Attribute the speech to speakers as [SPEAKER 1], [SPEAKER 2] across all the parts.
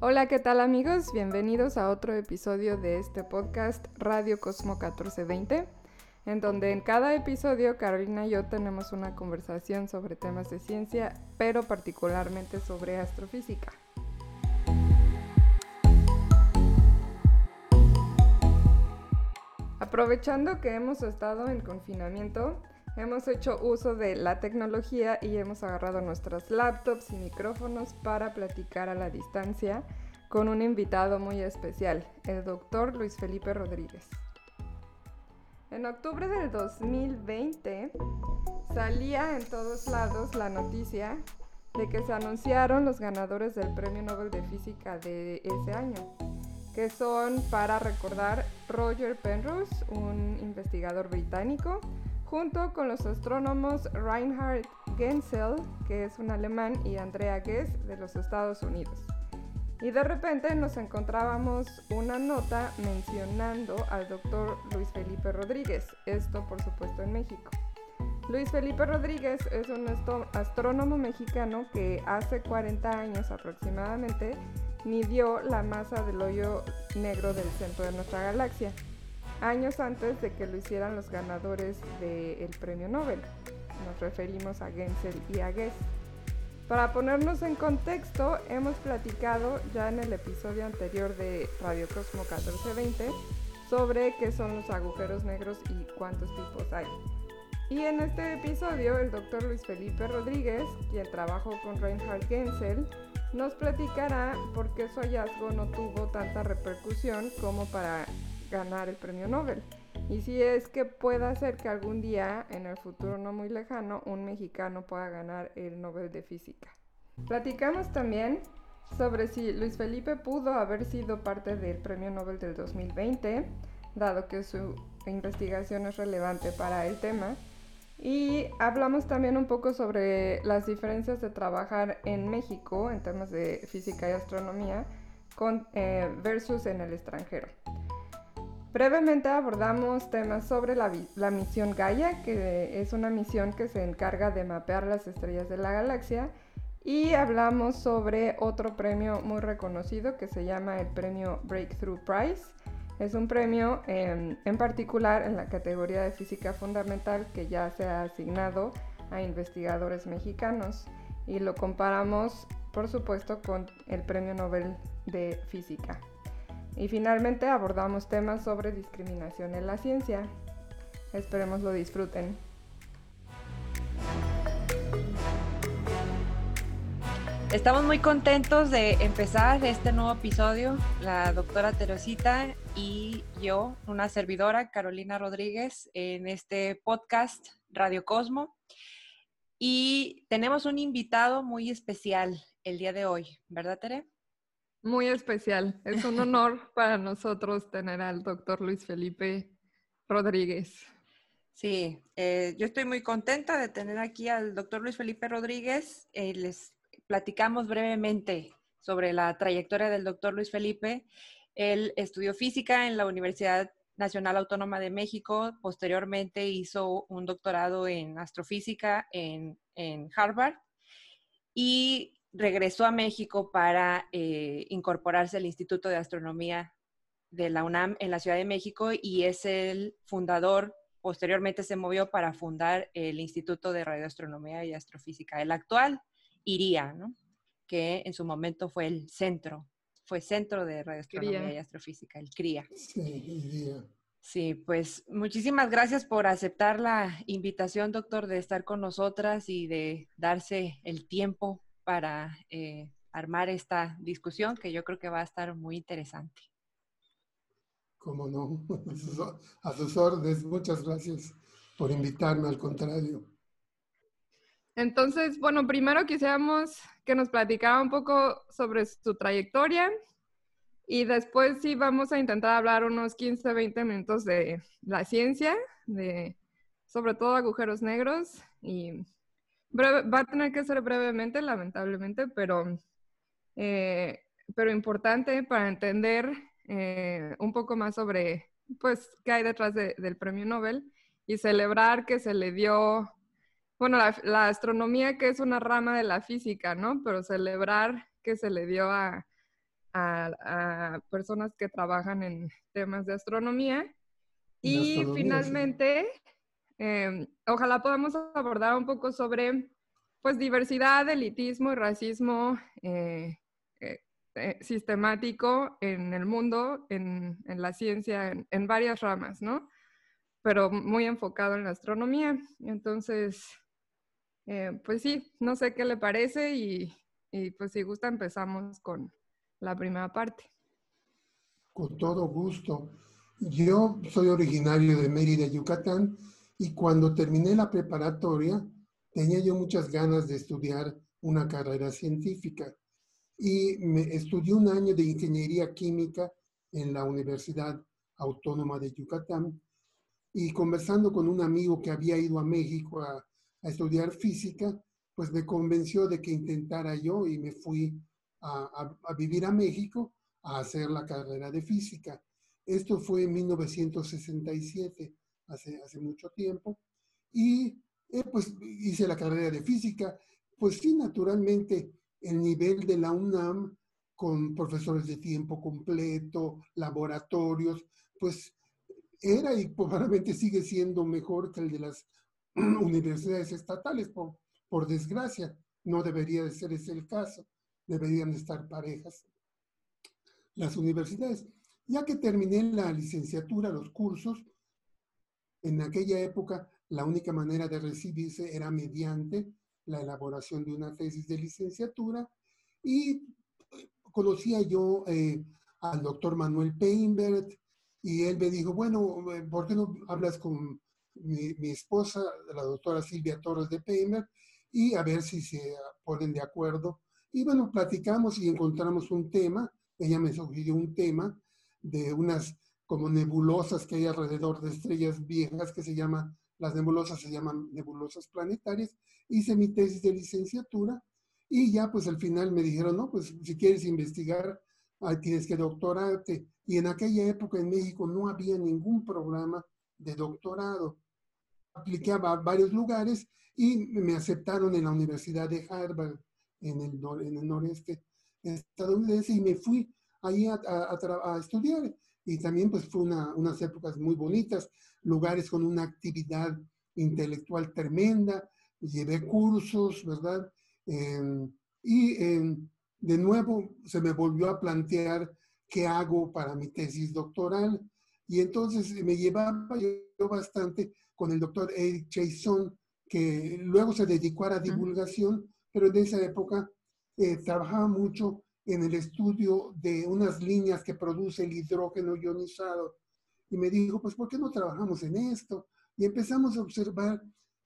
[SPEAKER 1] Hola, ¿qué tal amigos? Bienvenidos a otro episodio de este podcast Radio Cosmo 1420, en donde en cada episodio Carolina y yo tenemos una conversación sobre temas de ciencia, pero particularmente sobre astrofísica. Aprovechando que hemos estado en confinamiento, Hemos hecho uso de la tecnología y hemos agarrado nuestras laptops y micrófonos para platicar a la distancia con un invitado muy especial, el doctor Luis Felipe Rodríguez. En octubre del 2020 salía en todos lados la noticia de que se anunciaron los ganadores del Premio Nobel de Física de ese año, que son, para recordar, Roger Penrose, un investigador británico, junto con los astrónomos Reinhard Genzel, que es un alemán, y Andrea Ghez de los Estados Unidos. Y de repente nos encontrábamos una nota mencionando al doctor Luis Felipe Rodríguez, esto por supuesto en México. Luis Felipe Rodríguez es un astrónomo mexicano que hace 40 años aproximadamente midió la masa del hoyo negro del centro de nuestra galaxia años antes de que lo hicieran los ganadores del premio Nobel. Nos referimos a Gensel y a Guess. Para ponernos en contexto, hemos platicado ya en el episodio anterior de Radio Cosmo 1420 sobre qué son los agujeros negros y cuántos tipos hay. Y en este episodio, el doctor Luis Felipe Rodríguez, quien trabajó con Reinhard Gensel, nos platicará por qué su hallazgo no tuvo tanta repercusión como para ganar el premio Nobel. Y si es que pueda ser que algún día, en el futuro no muy lejano, un mexicano pueda ganar el Nobel de Física. Platicamos también sobre si Luis Felipe pudo haber sido parte del premio Nobel del 2020, dado que su investigación es relevante para el tema. Y hablamos también un poco sobre las diferencias de trabajar en México en temas de física y astronomía eh, versus en el extranjero. Brevemente abordamos temas sobre la, misión Gaia, que es una misión que se encarga de mapear las estrellas de la galaxia, y hablamos sobre otro premio muy reconocido que se llama el premio Breakthrough Prize. Es un premio em, en particular en la categoría de física fundamental que ya se ha asignado a investigadores mexicanos y lo comparamos por supuesto con el premio Nobel de Física. Y finalmente abordamos temas sobre discriminación en la ciencia. Esperemos lo disfruten.
[SPEAKER 2] Estamos muy contentos de empezar este nuevo episodio. La doctora Teresita y yo, una servidora, Carolina Rodríguez, en este podcast Radio Cosmo. Y tenemos un invitado muy especial el día de hoy, ¿verdad, Tere?
[SPEAKER 1] Muy especial. Es un honor para nosotros tener al doctor Luis Felipe Rodríguez.
[SPEAKER 2] Sí, eh, yo estoy muy contenta de tener aquí al doctor Luis Felipe Rodríguez. Eh, les platicamos brevemente sobre la trayectoria del doctor Luis Felipe. Él estudió física en la Universidad Nacional Autónoma de México. Posteriormente hizo un doctorado en astrofísica en, en Harvard. Y regresó a México para eh, incorporarse al Instituto de Astronomía de la UNAM en la Ciudad de México y es el fundador, posteriormente se movió para fundar el Instituto de Radioastronomía y Astrofísica, el actual IRIA, que en su momento fue el centro, fue centro de radioastronomía y astrofísica, el CRIA. Sí, Sí, pues muchísimas gracias por aceptar la invitación, doctor, de estar con nosotras y de darse el tiempo para eh, armar esta discusión que yo creo que va a estar muy interesante.
[SPEAKER 3] Cómo no, a sus órdenes, muchas gracias por invitarme, al contrario.
[SPEAKER 1] Entonces, bueno, primero quisiéramos que nos platicara un poco sobre su trayectoria y después sí vamos a intentar hablar unos 15, 20 minutos de la ciencia, de sobre todo agujeros negros y va a tener que ser brevemente, lamentablemente, pero, eh, pero importante para entender eh, un poco más sobre pues, qué hay detrás del premio Nobel y celebrar que se le dio, bueno, la, astronomía que es una rama de la física, ¿no? Pero celebrar que se le dio a, a, personas que trabajan en temas de astronomía. Y finalmente, em, ojalá podamos abordar un poco sobre pues diversidad, elitismo y racismo eh, eh, eh, sistemático en el mundo, en, la ciencia, en, varias ramas, ¿no? Pero muy enfocado en la astronomía. Entonces, pues sí, no sé qué le parece y, y pues si gusta empezamos con la primera parte.
[SPEAKER 3] Con todo gusto. Yo soy originario de Mérida, Yucatán, y cuando terminé la preparatoria, tenía yo muchas ganas de estudiar una carrera científica. Y me estudié un año de ingeniería química en la Universidad Autónoma de Yucatán. Y conversando con un amigo que había ido a México a, a estudiar física, pues me convenció de que intentara yo y me fui a, vivir a México a hacer la carrera de física. Esto fue en 1967, hace, mucho tiempo. Y eh, pues hice la carrera de física. Pues sí, naturalmente, el nivel de la UNAM con profesores de tiempo completo, laboratorios, pues era y probablemente sigue siendo mejor que el de las universidades estatales, por, por desgracia, no debería de ser ese el caso. Deberían estar parejas. Las universidades, ya que terminé la licenciatura, los cursos, en aquella época la única manera de recibirse era mediante la elaboración de una tesis de licenciatura y conocía yo eh, al doctor Manuel Peinbert y él me dijo, bueno, ¿por qué no hablas con mi, mi esposa, la doctora Silvia Torres de Peinbert? y a ver si se ponen de acuerdo. Y bueno, platicamos y encontramos un tema, ella me sugirió un tema de unas como nebulosas que hay alrededor de estrellas viejas que se llaman, las nebulosas se llaman nebulosas planetarias. Hice mi tesis de licenciatura y ya pues al final me dijeron, no, pues si quieres investigar, tienes que doctorarte. Y en aquella época en México no había ningún programa de doctorado. Apliqué a varios lugares y me aceptaron en la Universidad de Harvard, en el, en el noreste estadounidense, y me fui ahí a, a, estudiar. Y también pues fue una, unas épocas muy bonitas, lugares con una actividad intelectual tremenda, llevé cursos, ¿verdad? Em, y em, de nuevo se me volvió a plantear qué hago para mi tesis doctoral. Y entonces me llevaba yo bastante con el doctor Eric Jason, que luego se dedicó a la divulgación, pero en esa época eh, trabajaba mucho en el estudio de unas líneas que produce el hidrógeno ionizado. Y me dijo, pues, ¿por qué no trabajamos en esto? Y empezamos a observar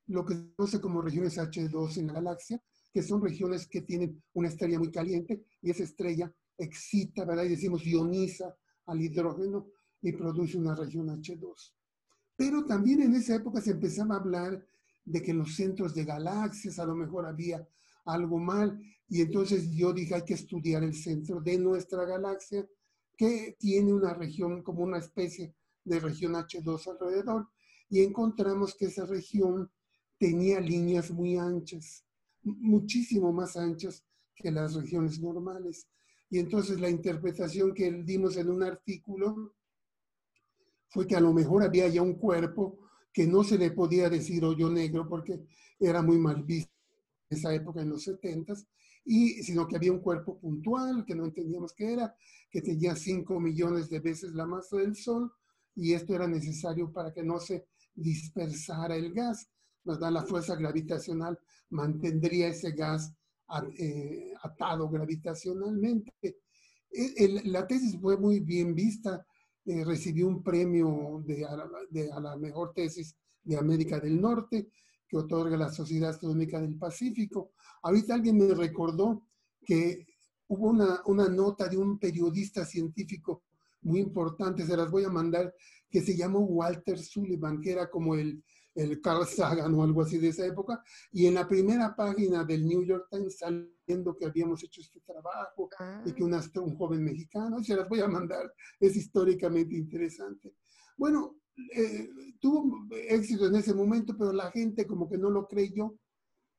[SPEAKER 3] lo que se conoce como regiones H2 en la galaxia, que son regiones que tienen una estrella muy caliente y esa estrella excita, ¿verdad? Y decimos ioniza al hidrógeno y produce una región H2. Pero también en esa época se empezaba a hablar de que en los centros de galaxias a lo mejor había algo mal. Y entonces yo dije, hay que estudiar el centro de nuestra galaxia, que tiene una región como una especie de región H2 alrededor. Y encontramos que esa región tenía líneas muy anchas, muchísimo más anchas que las regiones normales. Y entonces la interpretación que dimos en un artículo fue que a lo mejor había ya un cuerpo que no se le podía decir hoyo negro porque era muy mal visto esa época, en los 70 y sino que había un cuerpo puntual que no entendíamos qué era, que tenía 5 millones de veces la masa del Sol y esto era necesario para que no se dispersara el gas, ¿verdad? La fuerza gravitacional mantendría ese gas eh, atado gravitacionalmente. E, la tesis fue muy bien vista eh, recibió un premio de, a la mejor tesis de América del Norte que otorga la Sociedad Astronómica del Pacífico. Ahorita alguien me recordó que hubo una, una nota de un periodista científico muy importante, se las voy a mandar, que se llamó Walter Sullivan, que era como el, el Carl Sagan o algo así de esa época, y en la primera página del New York Times saliendo que habíamos hecho este trabajo y que ah. un joven mexicano, se las voy a mandar, es históricamente interesante. Bueno, eh, tuvo éxito en ese momento, pero la gente como que no lo creyó.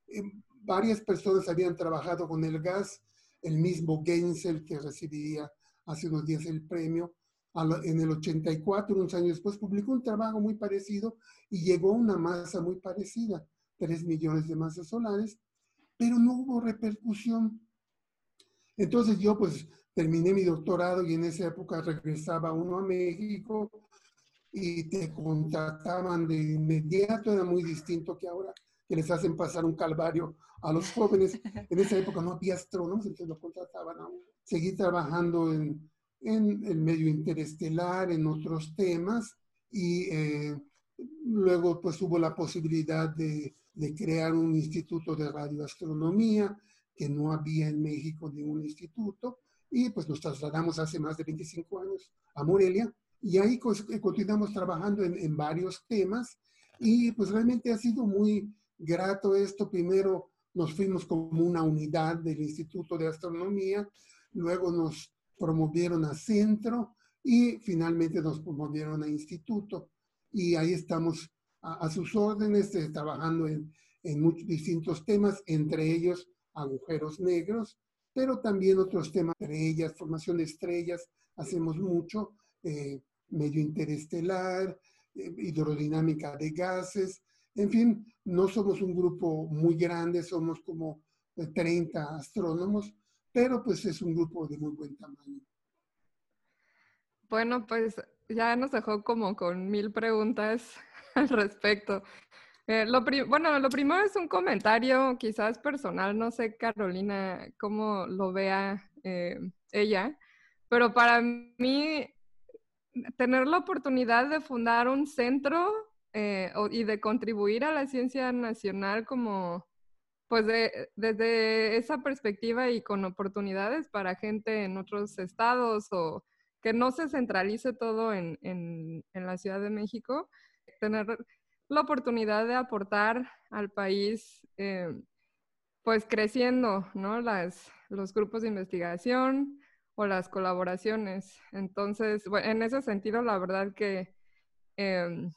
[SPEAKER 3] Eh, varias personas habían trabajado con el gas, el mismo Gensel que recibía hace unos días el premio. En el 84, unos años después, publicó un trabajo muy parecido y llegó a una masa muy parecida, 3 millones de masas solares, pero no hubo repercusión. Entonces yo pues terminé mi doctorado y en esa época regresaba uno a México y te contrataban de inmediato, era muy distinto que ahora, que les hacen pasar un calvario a los jóvenes. En esa época no había astrónomos, entonces lo contrataban a. Seguí trabajando en, en el medio interestelar, en otros temas, y eh, luego pues hubo la posibilidad de, de crear un instituto de radioastronomía, que no había en México ningún instituto, y pues nos trasladamos hace más de 25 años a Morelia, y ahí eh, continuamos trabajando en, en, varios temas y pues realmente ha sido muy grato esto. Primero nos fuimos como una unidad del Instituto de Astronomía, luego nos promovieron a centro y finalmente nos promovieron a instituto. Y ahí estamos a, sus órdenes, eh, trabajando en, en muchos distintos temas, entre ellos agujeros negros, pero también otros temas, entre ellas formación de estrellas, hacemos mucho. Eh, medio interestelar, eh, hidrodinámica de gases, en fin, no somos un grupo muy grande, somos como 30 astrónomos, pero pues es un grupo de muy buen tamaño.
[SPEAKER 1] Bueno, pues ya nos dejó como con mil preguntas al respecto. Eh, lo bueno, lo primero es un comentario quizás personal, no sé Carolina cómo lo vea eh, ella, pero para mí tener la oportunidad de fundar un centro eh, y de contribuir a la ciencia nacional como, pues desde esa perspectiva y con oportunidades para gente en otros estados o que no se centralice todo en, en, la Ciudad de México, tener la oportunidad de aportar al país, eh, pues creciendo, ¿no? Las, los grupos de investigación, o las colaboraciones. Entonces, bueno, en ese sentido, la verdad que em,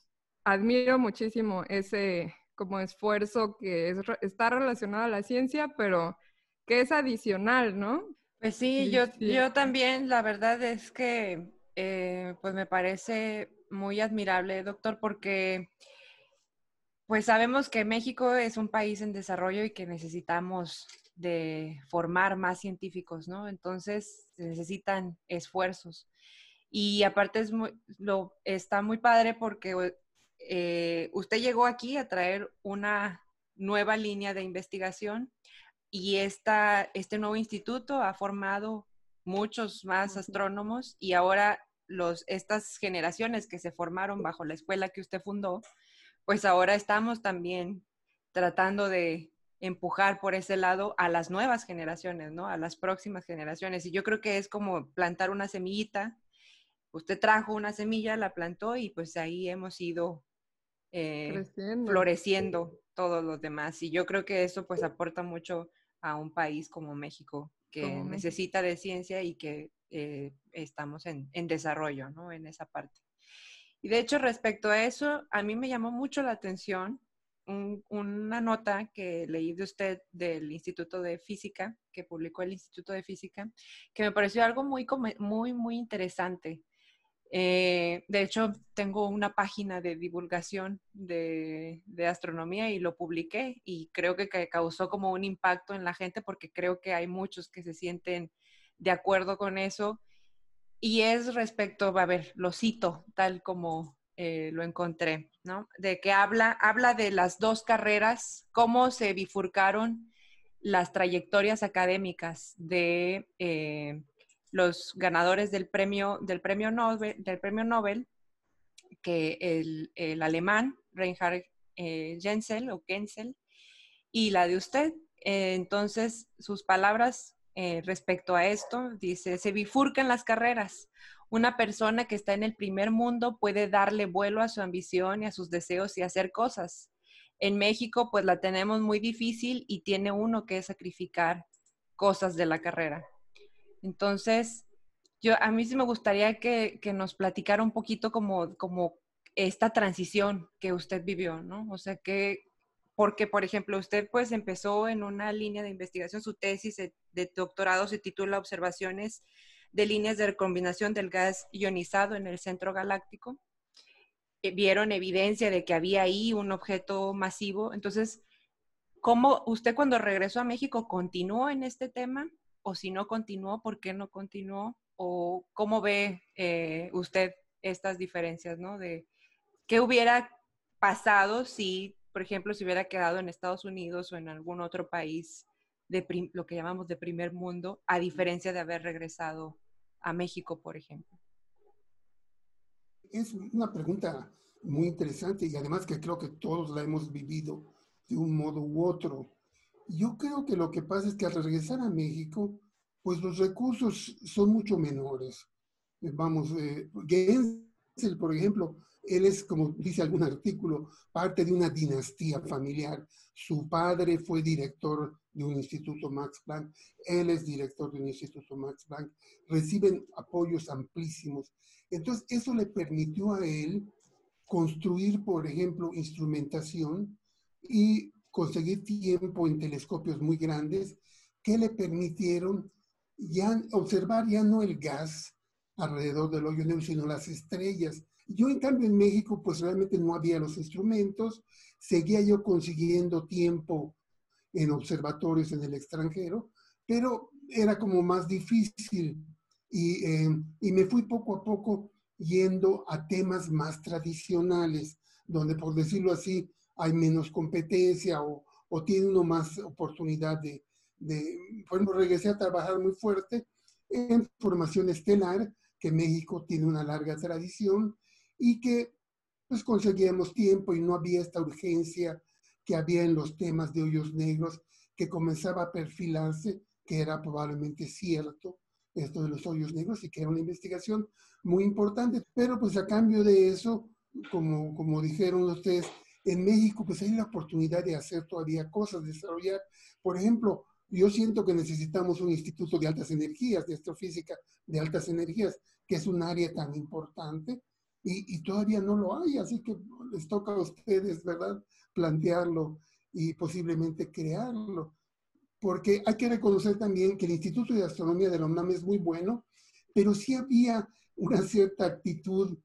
[SPEAKER 1] admiro muchísimo ese como esfuerzo que es, está relacionado a la ciencia, pero que es adicional, ¿no?
[SPEAKER 2] Pues sí, yo, yo también, la verdad es que eh, pues me parece muy admirable, doctor, porque pues sabemos que México es un país en desarrollo y que necesitamos de formar más científicos, ¿no? Entonces se necesitan esfuerzos. Y aparte es muy, lo, está muy padre porque eh, usted llegó aquí a traer una nueva línea de investigación y esta, este nuevo instituto ha formado muchos más astrónomos y ahora los, estas generaciones que se formaron bajo la escuela que usted fundó, pues ahora estamos también tratando de empujar por ese lado a las nuevas generaciones, ¿no? A las próximas generaciones. Y yo creo que es como plantar una semillita. Usted trajo una semilla, la plantó y pues ahí hemos ido eh, floreciendo todos los demás. Y yo creo que eso pues aporta mucho a un país como México, que necesita de ciencia y que eh, estamos en, en desarrollo, ¿no? En esa parte. Y de hecho, respecto a eso, a mí me llamó mucho la atención una nota que leí de usted del Instituto de Física, que publicó el Instituto de Física, que me pareció algo muy, muy, muy interesante. Eh, de hecho, tengo una página de divulgación de, astronomía y lo publiqué y creo que, que, causó como un impacto en la gente porque creo que hay muchos que se sienten de acuerdo con eso. Y es respecto, a ver, lo cito tal como eh, lo encontré, ¿no? De que habla, habla de las dos carreras, cómo se bifurcaron las trayectorias académicas de eh, los ganadores del premio, del premio Nobel, del premio Nobel que el, el alemán Reinhard eh, Gensel o Gensel y la de usted. entonces, sus palabras respecto a esto, dice, se bifurcan las carreras una persona que está en el primer mundo puede darle vuelo a su ambición y a sus deseos y hacer cosas. En México, pues la tenemos muy difícil y tiene uno que sacrificar cosas de la carrera. Entonces, yo a mí sí me gustaría que, nos platicara un poquito como, como esta transición que usted vivió, ¿no? O sea, que, porque, por ejemplo, usted pues empezó en una línea de investigación, su tesis de doctorado se titula Observaciones de líneas de recombinación del gas ionizado en el centro galáctico. Eh, vieron evidencia de que había ahí un objeto masivo. Entonces, ¿cómo usted cuando regresó a México continuó en este tema? O si no continuó, ¿por qué no continuó? ¿O cómo ve eh, usted estas diferencias, ¿no? De qué hubiera pasado si, por ejemplo, se hubiera quedado en Estados Unidos o en algún otro país de lo que llamamos de primer mundo, a diferencia de haber regresado a México, por ejemplo.
[SPEAKER 3] Es una pregunta muy interesante y además que creo que todos la hemos vivido de un modo u otro. Yo creo que lo que pasa es que al regresar a México, pues los recursos son mucho menores. Vamos, eh, Por ejemplo, él es, como dice algún artículo, parte de una dinastía familiar. Su padre fue director de un instituto Max Planck, él es director de un instituto Max Planck, reciben apoyos amplísimos. Entonces, eso le permitió a él construir, por ejemplo, instrumentación y conseguir tiempo en telescopios muy grandes que le permitieron ya observar ya no el gas alrededor del hoyo negro, sino las estrellas. Yo, en cambio, en México, pues realmente no había los instrumentos, seguía yo consiguiendo tiempo en observatorios en el extranjero, pero era como más difícil. Y, eh, y me fui poco a poco yendo a temas más tradicionales, donde por decirlo así hay menos competencia o, o tiene uno más oportunidad de, de, por ejemplo, regresé a trabajar muy fuerte en formación estelar, que México tiene una larga tradición, y que pues conseguíamos tiempo y no había esta urgencia que había en los temas de hoyos negros que comenzaba a perfilarse, que era probablemente cierto esto de los hoyos negros y que era una investigación muy importante. Pero pues a cambio de eso, como, como dijeron ustedes, en México pues hay la oportunidad de hacer todavía cosas, desarrollar, por ejemplo, yo siento que necesitamos un instituto de altas energías, de astrofísica de altas energías, que es un área tan importante y, todavía no lo hay, así que les toca a ustedes, ¿verdad?, plantearlo y posiblemente crearlo. Porque hay que reconocer también que el Instituto de Astronomía de la UNAM es muy bueno, pero sí había una cierta actitud,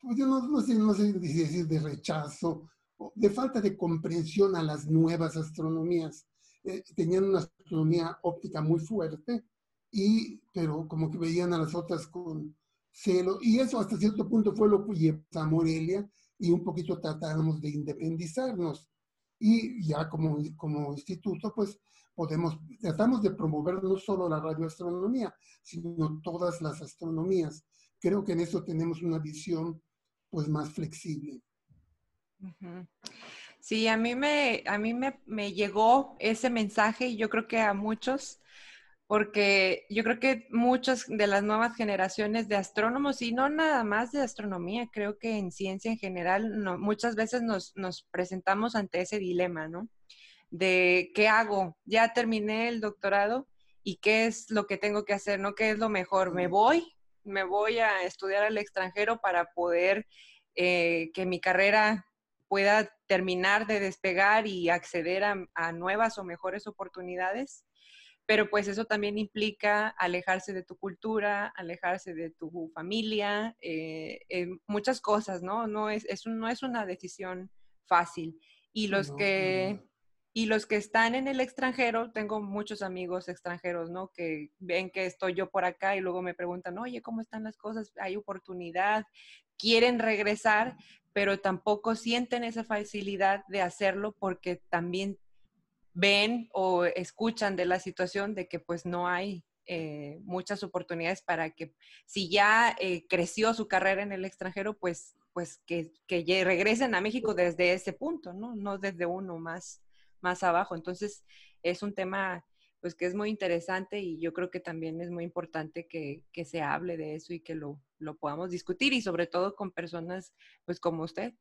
[SPEAKER 3] pues yo no, sé, no sé decir de rechazo, de falta de comprensión a las nuevas astronomías. Eh, tenían una astronomía óptica muy fuerte, y, pero como que veían a las otras con, y eso hasta cierto punto fue lo que llevó a Morelia y un poquito tratamos de independizarnos. Y ya como, como instituto, pues podemos, tratamos de promover no solo la radioastronomía, sino todas las astronomías. Creo que en eso tenemos una visión pues más flexible.
[SPEAKER 2] Sí, a mí me, a mí me, me llegó ese mensaje y yo creo que a muchos porque yo creo que muchas de las nuevas generaciones de astrónomos, y no nada más de astronomía, creo que en ciencia en general, muchas veces nos, presentamos ante ese dilema, ¿no? De qué hago, ya terminé el doctorado y qué es lo que tengo que hacer, ¿no? ¿Qué es lo mejor? ¿Me voy? ¿Me voy a estudiar al extranjero para poder eh, que mi carrera pueda terminar de despegar y acceder a nuevas o mejores oportunidades? pero pues eso también implica alejarse de tu cultura, alejarse de tu familia, eh, eh, muchas cosas, ¿no? No es, no es una decisión fácil. Y los que... Y los que están en el extranjero, tengo muchos amigos extranjeros, ¿no? Que ven que estoy yo por acá y luego me preguntan, oye, ¿cómo están las cosas? ¿Hay oportunidad? Quieren regresar, pero tampoco sienten esa facilidad de hacerlo porque también ven o escuchan de la situación de que pues no hay eh, muchas oportunidades para que si ya eh, creció su carrera en el extranjero, pues, pues que, que regresen a México desde ese punto, ¿no? No desde uno más, más abajo. Entonces, es un tema pues que es muy interesante y yo creo que también es muy importante que, que se hable de eso y que lo, lo podamos discutir y sobre todo con personas pues como usted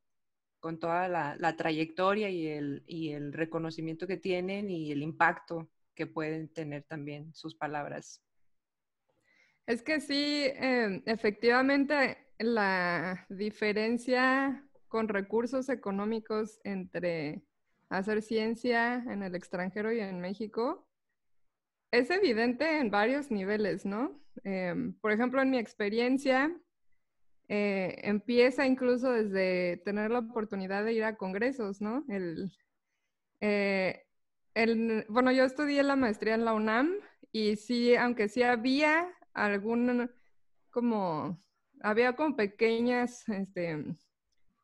[SPEAKER 2] con toda la, trayectoria y el, y el reconocimiento que tienen y el impacto que pueden tener también sus palabras.
[SPEAKER 1] Es que sí, em, efectivamente, la diferencia con recursos económicos entre hacer ciencia en el extranjero y en México es evidente en varios niveles, ¿no? Em, por ejemplo, en mi experiencia, eh, empieza incluso desde tener la oportunidad de ir a congresos, ¿no? El, eh, el, bueno, yo estudié la maestría en la UNAM y sí, aunque sí había algún, como, había como pequeñas, este,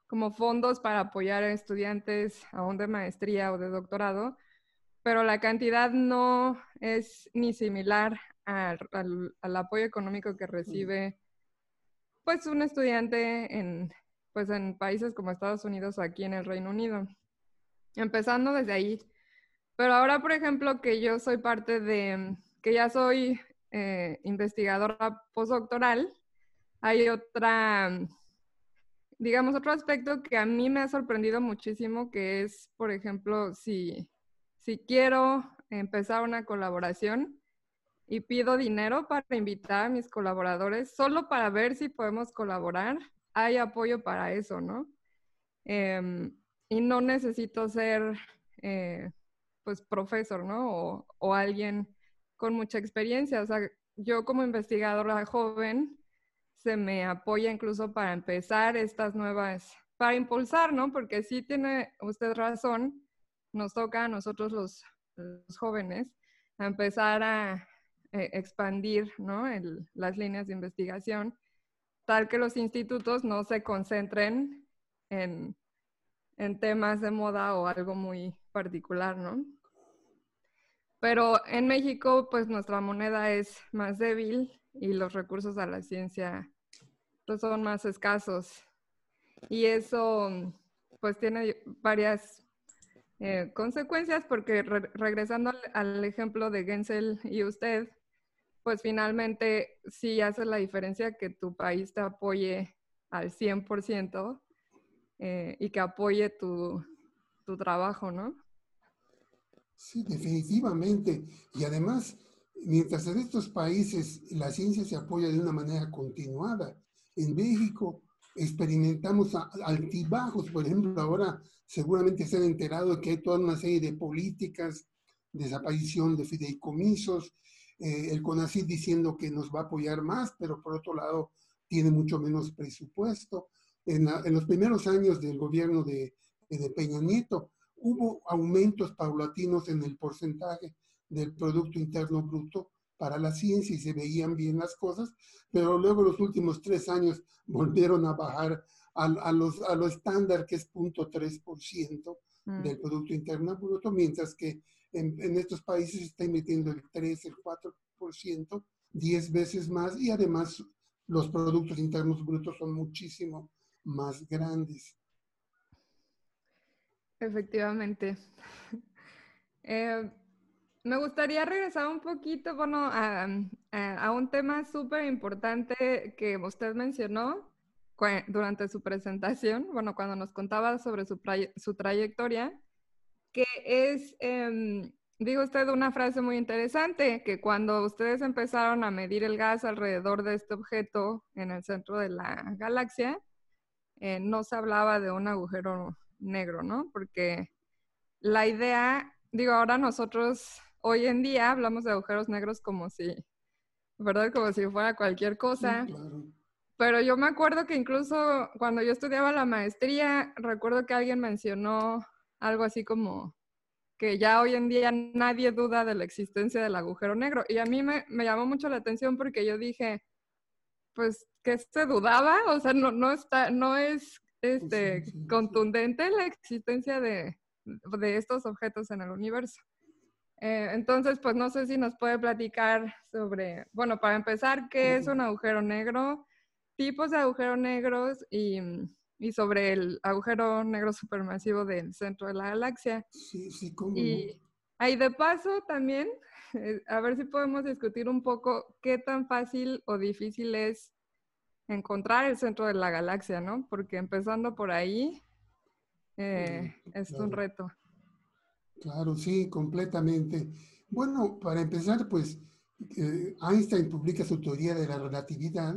[SPEAKER 1] como fondos para apoyar a estudiantes aún de maestría o de doctorado, pero la cantidad no es ni similar al, al, apoyo económico que recibe pues un estudiante en, pues, en países como Estados Unidos o aquí en el Reino Unido. Empezando desde ahí. Pero ahora, por ejemplo, que yo soy parte de, que ya soy eh, investigadora postdoctoral, hay otra, digamos, otro aspecto que a mí me ha sorprendido muchísimo, que es, por ejemplo, si, si quiero empezar una colaboración y pido dinero para invitar a mis colaboradores, solo para ver si podemos colaborar, hay apoyo para eso, ¿no? Em, y no necesito ser, eh, pues, profesor, ¿no? O, o alguien con mucha experiencia. O sea, yo como investigadora joven, se me apoya incluso para empezar estas nuevas, para impulsar, ¿no? Porque sí tiene usted razón, nos toca a nosotros los, jóvenes a empezar a eh, expandir, ¿no? las líneas de investigación, tal que los institutos no se concentren en, en temas de moda o algo muy particular, ¿no? Pero en México, pues nuestra moneda es más débil y los recursos a la ciencia pues, son más escasos. Y eso, pues, tiene varias eh, consecuencias porque regresando al, ejemplo de Gensel y usted, pues finalmente sí hace la diferencia que tu país te apoye al 100% eh, y que apoye tu, tu trabajo, ¿no?
[SPEAKER 3] Sí, definitivamente. Y además, mientras en estos países la ciencia se apoya de una manera continuada, en México experimentamos altibajos. Por ejemplo, ahora seguramente se han enterado que hay toda una serie de políticas, desaparición de fideicomisos, eh, el CONACYT diciendo que nos va a apoyar más, pero por otro lado tiene mucho menos presupuesto. En, los primeros años del gobierno de, de Peña Nieto, hubo aumentos paulatinos en el porcentaje del Producto Interno Bruto para la ciencia y se veían bien las cosas, pero luego los últimos tres años volvieron a bajar a, los, a lo estándar que es 0.3% mm. del Producto Interno Bruto, mientras que en, en, estos países se está emitiendo el 3, el 4%, 10 veces más y además los productos internos brutos son muchísimo más grandes.
[SPEAKER 1] Efectivamente. Eh, me gustaría regresar un poquito, bueno, a, un tema súper importante que usted mencionó durante su presentación, bueno, cuando nos contaba sobre su, su trayectoria, que es, eh, digo usted una frase muy interesante, que cuando ustedes empezaron a medir el gas alrededor de este objeto en el centro de la galaxia, eh, no se hablaba de un agujero negro, ¿no? Porque la idea, digo, ahora nosotros hoy en día hablamos de agujeros negros como si, ¿verdad? Como si fuera cualquier cosa. Pero yo me acuerdo que incluso cuando yo estudiaba la maestría, recuerdo que alguien mencionó algo así como que ya hoy en día nadie duda de la existencia del agujero negro. Y a mí me, me llamó mucho la atención porque yo dije, pues, que se dudaba, o sea, no, no, está, no es este, contundente la existencia de, de, estos objetos en el universo. Eh, entonces, pues no sé si nos puede platicar sobre, bueno, para empezar, ¿qué es un agujero negro? Tipos de agujeros negros y, y sobre el agujero negro supermasivo del centro de la galaxia.
[SPEAKER 3] Sí, sí, ¿cómo?
[SPEAKER 1] Y ahí de paso también, eh, a ver si podemos discutir un poco qué tan fácil o difícil es encontrar el centro de la galaxia, ¿no? Porque empezando por ahí eh, es un reto.
[SPEAKER 3] Claro, sí, completamente. Bueno, para empezar, pues eh, Einstein publica su teoría de la relatividad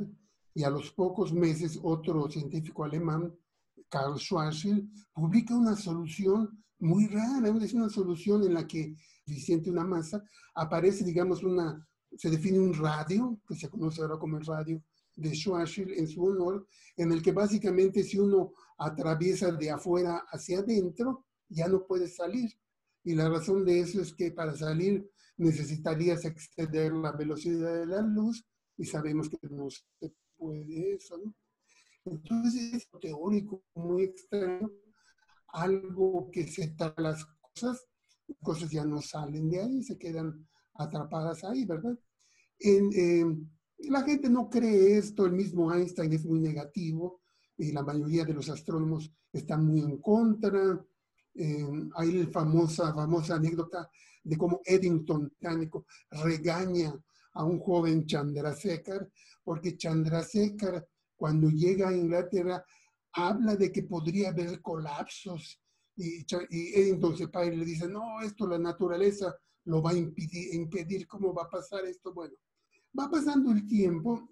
[SPEAKER 3] y a los pocos meses otro científico alemán, Karl Schwarzschild, publica una solución muy rara, es una solución en la que suficiente una masa, aparece, digamos, una, se define un radio, que se conoce ahora como el radio de Schwarzschild en su honor, en el que básicamente si uno atraviesa de afuera hacia adentro, ya no puede salir. Y la razón de eso es que para salir necesitarías exceder la velocidad de la luz y sabemos que no se puede eso. Entonces es teórico muy extraño, algo que se trata las cosas, cosas ya no salen de ahí, se quedan atrapadas ahí, ¿verdad? En, la gente no cree esto, el mismo Einstein es muy negativo y la mayoría de los astrónomos están muy en contra. Eh, hay la famosa, famosa anécdota de cómo Eddington, británico, regaña a un joven Chandrasekhar, porque Chandrasekhar, cuando llega a Inglaterra, habla de que podría haber colapsos. Y, y Eddington se para y le dice, no, esto la naturaleza lo va a impedir, impedir, ¿cómo va a pasar esto? Bueno, va pasando el tiempo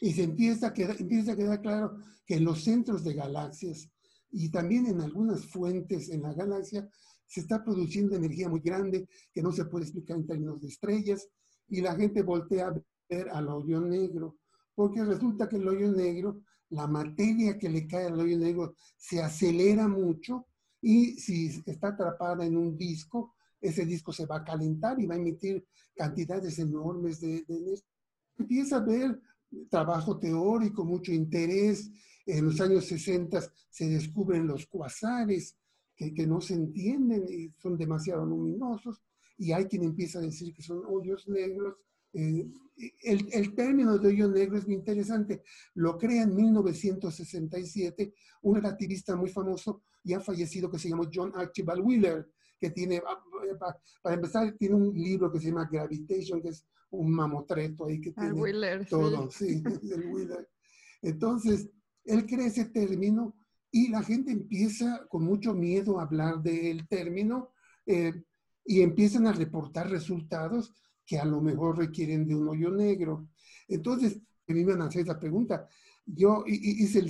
[SPEAKER 3] y se empieza a, quedar, empieza a quedar claro que en los centros de galaxias y también en algunas fuentes en la galaxia se está produciendo energía muy grande que no se puede explicar en términos de estrellas y la gente voltea a ver al hoyo negro, porque resulta que el hoyo negro, la materia que le cae al hoyo negro se acelera mucho y si está atrapada en un disco, ese disco se va a calentar y va a emitir cantidades enormes de, energía. Empieza a ver trabajo teórico, mucho interés. En los años 60 se descubren los cuasares, que, que, no se entienden y son demasiado luminosos, y hay quien empieza a decir que son hoyos negros. Eh, el, el, término de hoyo negro es muy interesante. Lo crea en 1967 un relativista muy famoso, ya fallecido, que se llamó John Archibald Wheeler, que tiene, ah, eh, para empezar, tiene un libro que se llama Gravitation, que es un mamotreto ahí que tiene
[SPEAKER 1] Wheeler,
[SPEAKER 3] todo, sí, el Wheeler. Entonces, él crea ese término y la gente empieza con mucho miedo a hablar del término eh, y empiezan a reportar resultados que a lo mejor requieren de un hoyo negro. Entonces, me iban a hacer esa pregunta. Yo hice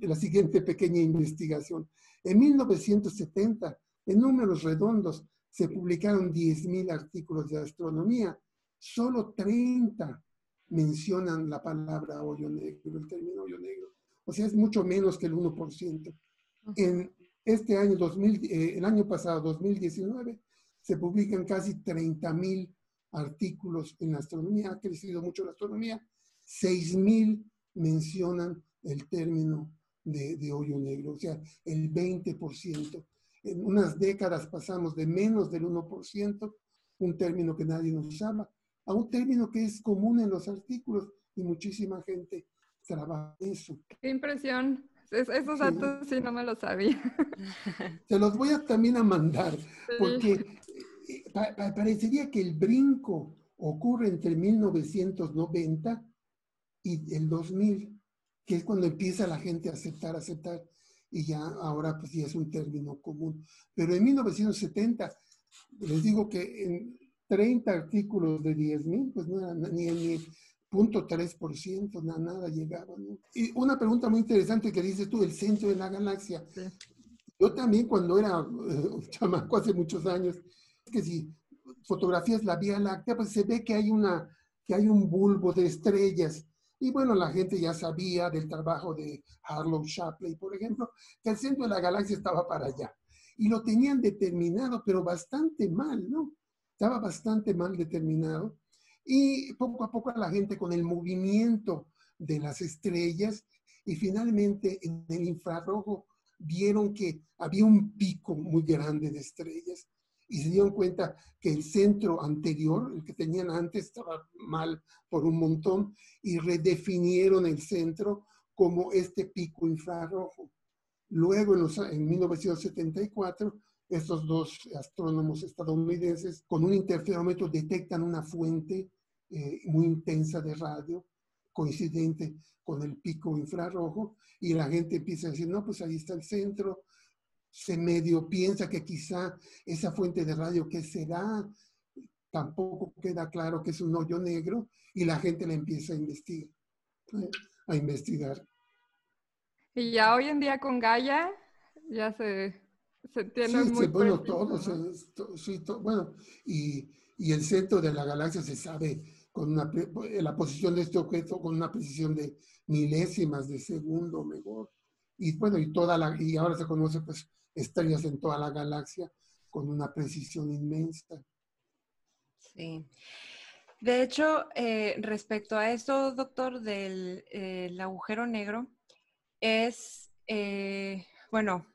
[SPEAKER 3] la siguiente pequeña investigación. En 1970, en números redondos, se publicaron 10.000 artículos de astronomía. Solo 30 mencionan la palabra hoyo negro, el término hoyo negro. O sea, es mucho menos que el 1%. En este año, 2000, eh, el año pasado, 2019, se publican casi 30.000 artículos en astronomía. Ha crecido mucho la astronomía. 6.000 mencionan el término de, de hoyo negro, o sea, el 20% en unas décadas pasamos de menos del 1%, un término que nadie nos usaba, a un término que es común en los artículos y muchísima gente trabaja eso.
[SPEAKER 1] Qué impresión. esos datos sí. no me los sabía.
[SPEAKER 3] Se los voy a también a mandar, porque eh, parecería que el brinco ocurre entre 1990 y el 2000, que es cuando empieza la gente a aceptar, aceptar y ya ahora pues ya es un término común. Pero en 1970, les digo que en 30 artículos de 10.000, pues no era ni el 0.3%, nada, nada llegaba. Y una pregunta muy interesante que dices tú, el centro de la galaxia. Yo también cuando era uh, chamaco hace muchos años, que si fotografías la Vía Láctea, pues se ve que hay, una, que hay un bulbo de estrellas y bueno, la gente ya sabía del trabajo de Harlow Shapley, por ejemplo, que el centro de la galaxia estaba para allá. Y lo tenían determinado, pero bastante mal, ¿no? Estaba bastante mal determinado. Y poco a poco la gente con el movimiento de las estrellas y finalmente en el infrarrojo vieron que había un pico muy grande de estrellas y se dieron cuenta que el centro anterior, el que tenían antes, estaba mal por un montón y redefinieron el centro como este pico infrarrojo. Luego, en, en 1974, estos dos astrónomos estadounidenses con un interferómetro detectan una fuente eh, muy intensa de radio coincidente con el pico infrarrojo y la gente empieza a decir, no, pues ahí está el centro, se medio piensa que quizá esa fuente de radio que será, tampoco queda claro que es un hoyo negro y la gente la empieza a investigar, a investigar.
[SPEAKER 1] Y ya hoy en día con Gaia ya se Se tiene sí, muy
[SPEAKER 3] sí, bueno, todos, sí, bueno, y, y, el centro de la galaxia se sabe con una, la posición de este objeto con una precisión de milésimas de segundo mejor. Y bueno, y, toda la, y ahora se conoce pues estrellas en toda la galaxia con una precisión inmensa.
[SPEAKER 2] Sí. De hecho, eh, respecto a esto, doctor, del eh, agujero negro, es, eh, bueno,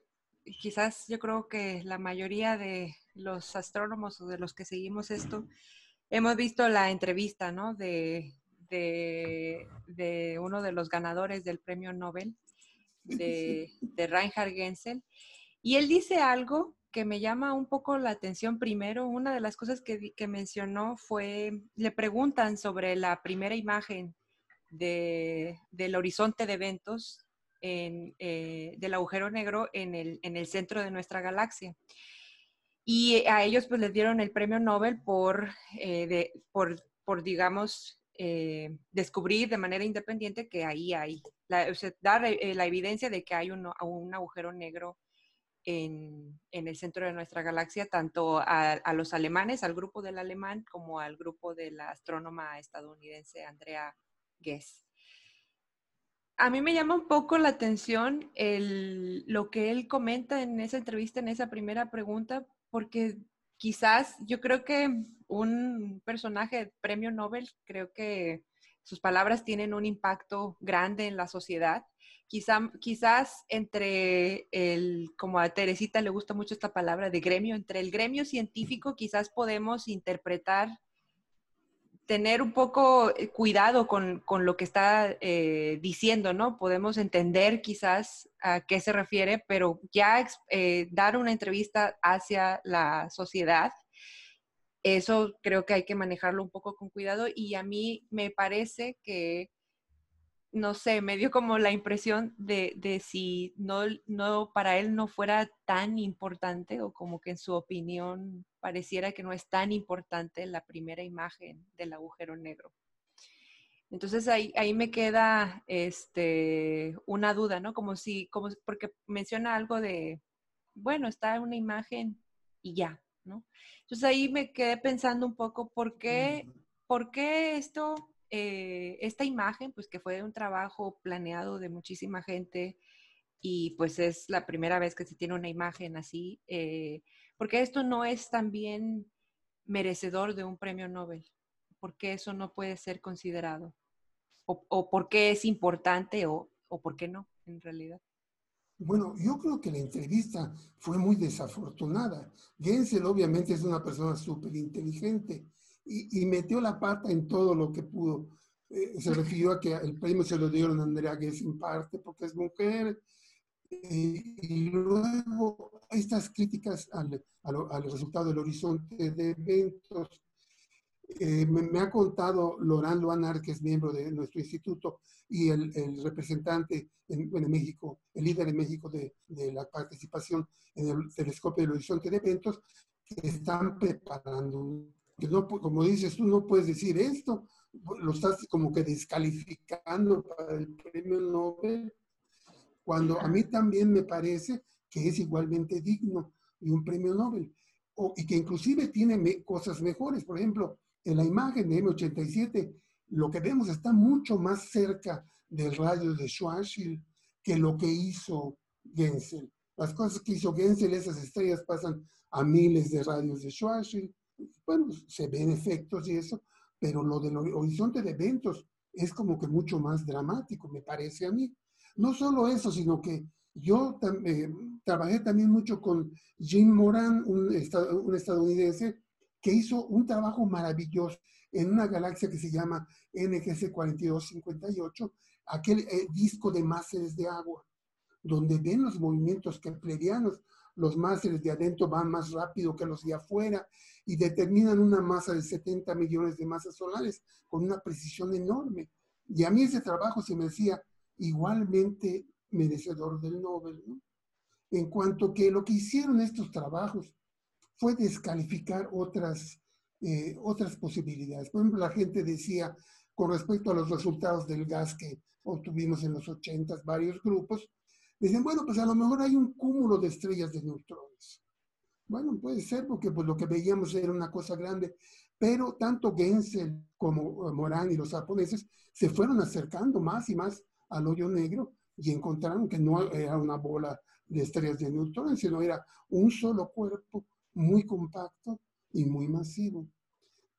[SPEAKER 2] quizás yo creo que la mayoría de los astrónomos o de los que seguimos esto, hemos visto la entrevista, ¿no? De, de, uno de los ganadores del premio Nobel, de, de Reinhard Genzel. Y él dice algo que me llama un poco la atención primero. Una de las cosas que, que mencionó fue, le preguntan sobre la primera imagen de, del horizonte de eventos eh, del agujero negro en el, en el centro de nuestra galaxia. Y a ellos pues les dieron el premio Nobel por, eh, de, por, por, digamos, eh, descubrir de manera independiente que ahí hay, la, dar la evidencia de que hay un, un agujero negro en, en, el centro de nuestra galaxia, tanto a, a, los alemanes, al grupo del alemán, como al grupo de la astrónoma estadounidense Andrea Ghez a mí me llama un poco la atención lo que él comenta en esa entrevista, en esa primera pregunta, porque quizás yo creo que un personaje premio Nobel, creo que sus palabras tienen un impacto grande en la sociedad. quizás entre el, como a Teresita le gusta mucho esta palabra de gremio, entre el gremio científico quizás podemos interpretar tener un poco eh, cuidado con, lo que está eh, diciendo, ¿no? Podemos entender quizás a qué se refiere, pero ya eh, dar una entrevista hacia la sociedad, eso creo que hay que manejarlo un poco con cuidado y a mí me parece que no sé, me dio como la impresión de, de, si no, no, para él no fuera tan importante o como que en su opinión pareciera que no es tan importante la primera imagen del agujero negro. Entonces ahí, ahí me queda este, una duda, ¿no? Como si, como, porque menciona algo de, bueno, está una imagen y ya, ¿no? Entonces ahí me quedé pensando un poco, ¿por qué, ¿por qué esto eh, esta imagen, pues que fue un trabajo planeado de muchísima gente y pues es la primera vez que se tiene una imagen así, eh, porque esto no es también merecedor de un premio Nobel, porque eso no puede ser considerado, o, o por qué es importante o, o por qué no, en realidad.
[SPEAKER 3] Bueno, yo creo que la entrevista fue muy desafortunada. Gensel obviamente es una persona súper inteligente y, metió la pata en todo lo que pudo. Eh, se refirió a que el premio se lo dieron a Andrea Guess en parte porque es mujer. Eh, y luego estas críticas al, al, resultado del horizonte de eventos. Eh, me, ha contado Lorán Luanar, que es miembro de nuestro instituto, y el, representante en, México, el líder en México de, de, la participación en el telescopio del horizonte de eventos, que están preparando que no, como dices tú, no puedes decir esto, lo estás como que descalificando para el premio Nobel, cuando a mí también me parece que es igualmente digno de un premio Nobel, o, y que inclusive tiene cosas mejores. Por ejemplo, en la imagen de M87, lo que vemos está mucho más cerca del radio de Schwarzschild que lo que hizo Gensel. Las cosas que hizo Gensel, esas estrellas pasan a miles de radios de Schwarzschild bueno, se ven efectos y eso, pero lo del horizonte de eventos es como que mucho más dramático, me parece a mí. No solo eso, sino que yo eh, trabajé también mucho con Jim Moran, un, un, estadounidense, que hizo un trabajo maravilloso en una galaxia que se llama NGC 4258, aquel eh, disco de másteres de agua, donde ven los movimientos keplerianos, los másteres de adentro van más rápido que los de afuera y determinan una masa de 70 millones de masas solares con una precisión enorme. Y a mí ese trabajo se me decía igualmente merecedor del Nobel. En cuanto que lo que hicieron estos trabajos fue descalificar otras, eh, otras posibilidades. Por ejemplo, la gente decía, con respecto a los resultados del gas que obtuvimos en los 80, varios grupos, Dicen, bueno, pues a lo mejor hay un cúmulo de estrellas de neutrones. Bueno, puede ser porque pues, lo que veíamos era una cosa grande, pero tanto Gensel como Morán y los japoneses se fueron acercando más y más al hoyo negro y encontraron que no era una bola de estrellas de neutrones, sino era un solo cuerpo muy compacto y muy masivo.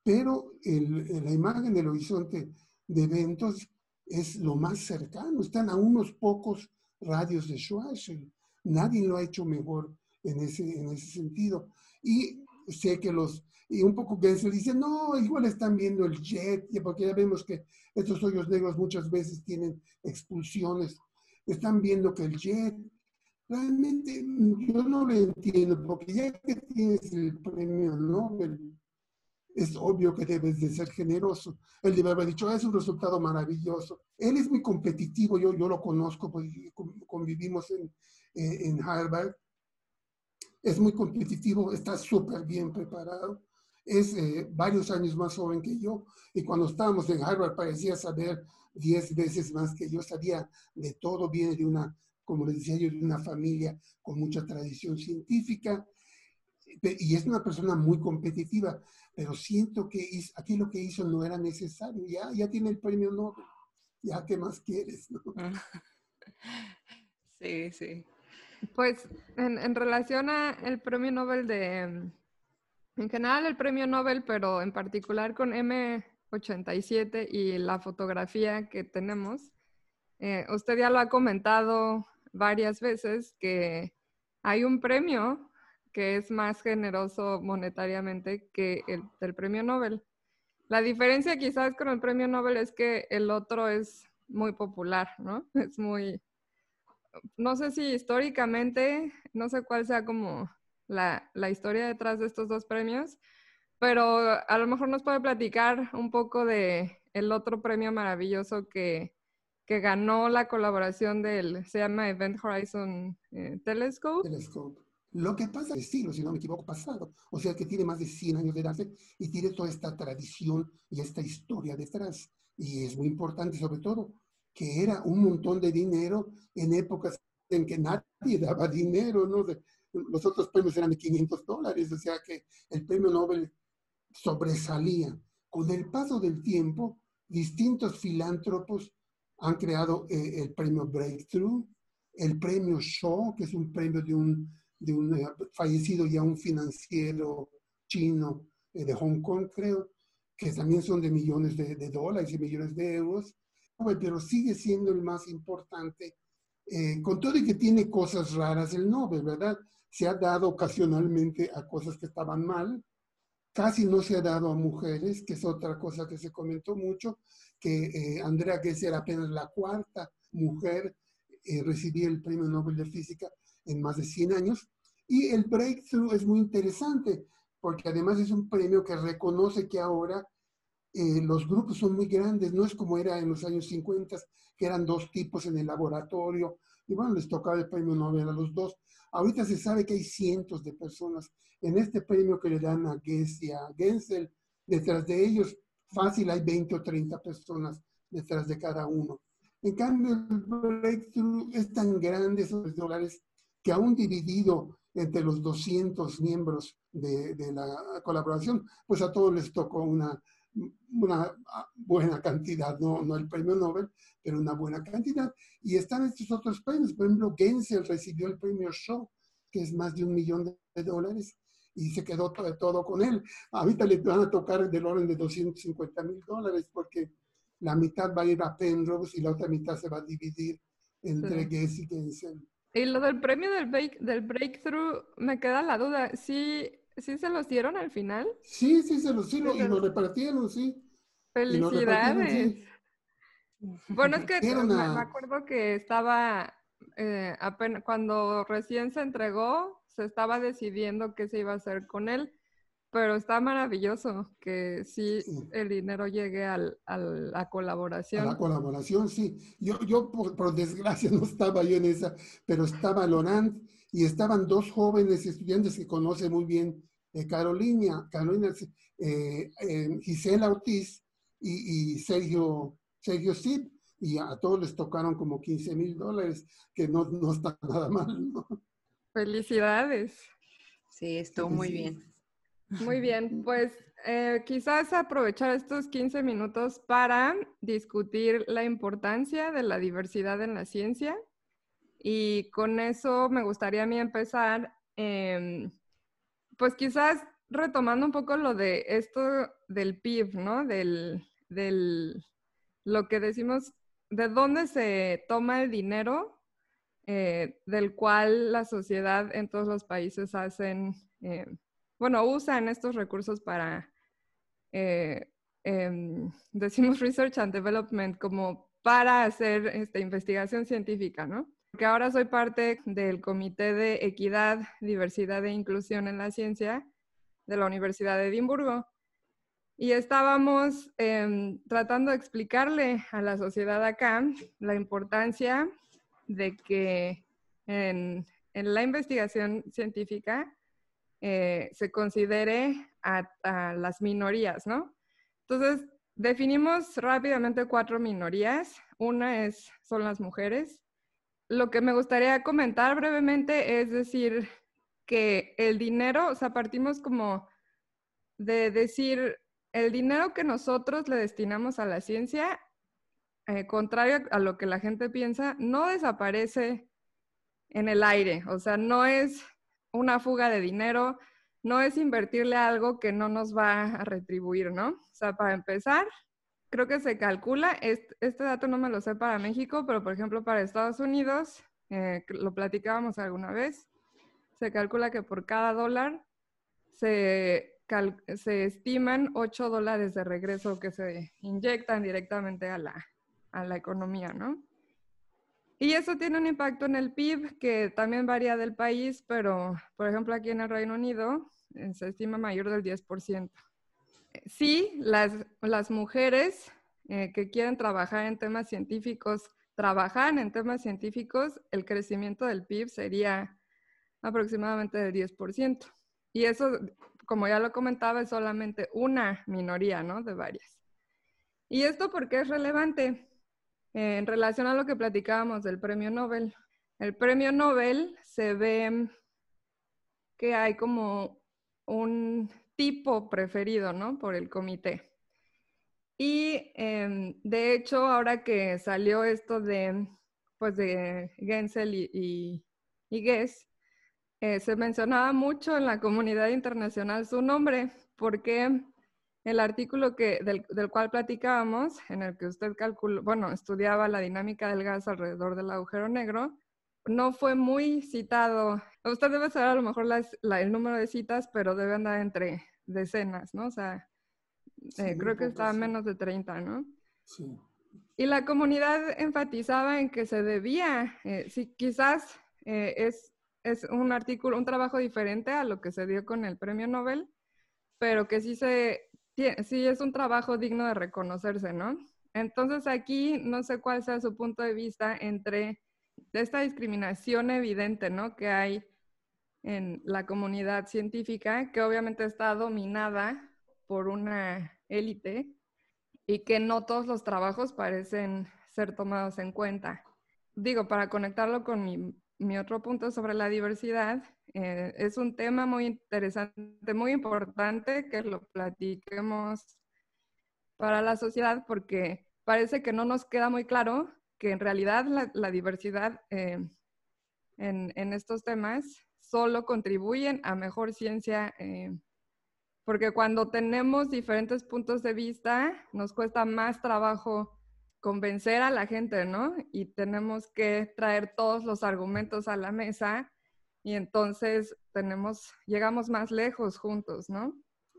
[SPEAKER 3] Pero el, la imagen del horizonte de eventos es lo más cercano, están a unos pocos radios de Schwarzschild. Nadie lo ha hecho mejor en ese, en ese sentido. Y sé que los, y un poco se dice, no, igual están viendo el jet, porque ya vemos que estos hoyos negros muchas veces tienen expulsiones. Están viendo que el jet, realmente yo no lo entiendo, porque ya que tienes el premio Nobel, es obvio que debes de ser generoso. Él debe haber dicho, es un resultado maravilloso. Él es muy competitivo, yo, yo lo conozco, pues convivimos en, eh, en Harvard. Es muy competitivo, está súper bien preparado. Es eh, varios años más joven que yo y cuando estábamos en Harvard parecía saber diez veces más que yo. Sabía de todo, viene de una, como les decía yo, de una familia con mucha tradición científica y es una persona muy competitiva pero siento que aquí lo que hizo no era necesario. Ya, ya tiene el premio Nobel. Ya, ¿qué más quieres?
[SPEAKER 1] Sí, sí. Pues en, en relación al premio Nobel de, en general el premio Nobel, pero en particular con M87 y la fotografía que tenemos, eh, usted ya lo ha comentado varias veces que hay un premio que es más generoso monetariamente que el del premio Nobel. La diferencia quizás con el premio Nobel es que el otro es muy popular, ¿no? Es muy, no sé si históricamente, no sé cuál sea como la, historia detrás de estos dos premios, pero a lo mejor nos puede platicar un poco de el otro premio maravilloso que, que ganó la colaboración del, se llama Event Horizon eh, Telescope.
[SPEAKER 3] Telescope. Lo que pasa es siglo, si no me equivoco, pasado. O sea que tiene más de 100 años de edad y tiene toda esta tradición y esta historia detrás. Y es muy importante, sobre todo, que era un montón de dinero en épocas en que nadie daba dinero, ¿no? Los otros premios eran de 500 dólares, o sea que el premio Nobel sobresalía. Con el paso del tiempo, distintos filántropos han creado eh, el premio Breakthrough, el premio Shaw, que es un premio de un de un eh, fallecido ya un financiero chino eh, de Hong Kong, creo, que también son de millones de, dólares y millones de euros, pero sigue siendo el más importante, eh, con todo y que tiene cosas raras el Nobel, ¿verdad? Se ha dado ocasionalmente a cosas que estaban mal, casi no se ha dado a mujeres, que es otra cosa que se comentó mucho, que Andrea Ghez era apenas la cuarta mujer eh, recibir el Premio Nobel de Física en más de 100 años. Y el breakthrough es muy interesante porque además es un premio que reconoce que ahora eh, los grupos son muy grandes, no es como era en los años 50, que eran dos tipos en el laboratorio, y bueno, les tocaba el premio Nobel a los dos. Ahorita se sabe que hay cientos de personas en este premio que le dan a Gess y a Gensel, detrás de ellos fácil hay 20 o 30 personas detrás de cada uno. En cambio, el breakthrough es tan grande, esos dólares, que aún dividido entre los 200 miembros de, la colaboración, pues a todos les tocó una, una buena cantidad, no, no el premio Nobel, pero una buena cantidad. Y están estos otros premios, por ejemplo, Gensel recibió el premio Shaw, que es más de un millón de dólares, y se quedó todo, todo con él. Ahorita le van a tocar del orden de 250 mil dólares, porque la mitad va a ir a Penrose y la otra mitad se va a dividir entre sí. y Gensel.
[SPEAKER 1] Y lo del premio del, del breakthrough, me queda la duda, ¿sí, ¿sí se los dieron al final?
[SPEAKER 3] Sí, sí, se los dieron y lo repartieron, sí.
[SPEAKER 1] Felicidades. Bueno, es que me, acuerdo que estaba, eh, apenas, cuando recién se entregó, se estaba decidiendo qué se iba a hacer con él. Pero está maravilloso que sí, el dinero llegue al, a la colaboración.
[SPEAKER 3] A la colaboración, sí. Yo, yo por, desgracia no estaba yo en esa, pero estaba Laurent y estaban dos jóvenes estudiantes que conoce muy bien eh, Carolina, Carolina eh, eh, Gisela Ortiz y, y, Sergio, Sergio Cid. y a todos les tocaron como 15 mil dólares, que no, no está nada mal. ¿no?
[SPEAKER 1] Felicidades.
[SPEAKER 2] Sí, estuvo muy bien.
[SPEAKER 1] Muy bien, pues eh, quizás aprovechar estos 15 minutos para discutir la importancia de la diversidad en la ciencia. Y con eso me gustaría a mí empezar, em, pues quizás retomando un poco lo de esto del PIB, ¿no? Del, del, lo que decimos, de dónde se toma el dinero eh, del cual la sociedad en todos los países hacen, eh, bueno, usan estos recursos para, eh, em, decimos research and development, como para hacer esta investigación científica, ¿no? Porque ahora soy parte del Comité de Equidad, Diversidad e Inclusión en la Ciencia de la Universidad de Edimburgo. Y estábamos em, tratando de explicarle a la sociedad acá la importancia de que en, la investigación científica eh, se considere a, las minorías, ¿no? Entonces, definimos rápidamente cuatro minorías. Una es, son las mujeres. Lo que me gustaría comentar brevemente es decir que el dinero, o sea, partimos como de decir, el dinero que nosotros le destinamos a la ciencia eh, contrario a lo que la gente piensa, no desaparece en el aire. O sea, no es una fuga de dinero, no es invertirle algo que no nos va a retribuir, ¿no? O sea, para empezar, creo que se calcula, este, dato no me lo sé para México, pero por ejemplo para Estados Unidos, eh, lo platicábamos alguna vez, se calcula que por cada dólar se, se estiman 8 dólares de regreso que se inyectan directamente a la, a la economía, ¿no? Y eso tiene un impacto en el PIB que también varía del país, pero por ejemplo aquí en el Reino Unido eh, se estima mayor del 10%. Eh, sí, las, las mujeres eh, que quieren trabajar en temas científicos, trabajan en temas científicos, el crecimiento del PIB sería aproximadamente del 10%. Y eso, como ya lo comentaba, es solamente una minoría, ¿no? De varias. ¿Y esto por qué es relevante? en relación a lo que platicábamos del premio Nobel. El premio Nobel se ve que hay como un tipo preferido, ¿no? Por el comité. Y em, de hecho, ahora que salió esto de, pues de Gensel y, y, Guess, eh, se mencionaba mucho en la comunidad internacional su nombre, porque el artículo que, del, cual platicábamos, en el que usted calculó, bueno, estudiaba la dinámica del gas alrededor del agujero negro, no fue muy citado. Usted debe saber a lo mejor el número de citas, pero debe andar entre decenas, ¿no? O sea, eh, creo que estaba menos de 30, ¿no? Sí. Y la comunidad enfatizaba en que se debía, eh, si quizás eh, es, es un artículo, un trabajo diferente a lo que se dio con el premio Nobel, pero que sí se sí es un trabajo digno de reconocerse, ¿no? Entonces aquí no sé cuál sea su punto de vista entre esta discriminación evidente, ¿no? Que hay en la comunidad científica, que obviamente está dominada por una élite y que no todos los trabajos parecen ser tomados en cuenta. Digo, para conectarlo con mi, mi otro punto sobre la diversidad, eh, es un tema muy interesante, muy importante que lo platiquemos para la sociedad porque parece que no nos queda muy claro que en realidad la, diversidad eh, en, estos temas solo contribuyen a mejor ciencia, eh, porque cuando tenemos diferentes puntos de vista nos cuesta más trabajo convencer a la gente, ¿no? Y tenemos que traer todos los argumentos a la mesa y entonces tenemos, llegamos más lejos juntos, ¿no?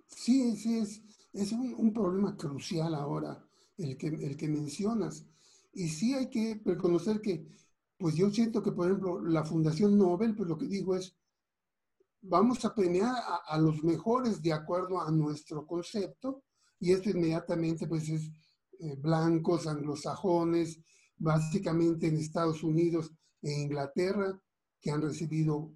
[SPEAKER 3] Sí, sí, es, es un, problema crucial ahora el que, el que mencionas. Y sí hay que reconocer que, pues yo siento que, por ejemplo, la Fundación Nobel, pues lo que digo es, vamos a premiar a, los mejores de acuerdo a nuestro concepto, y esto inmediatamente, pues es eh, blancos, anglosajones, básicamente en Estados Unidos e Inglaterra, que han recibido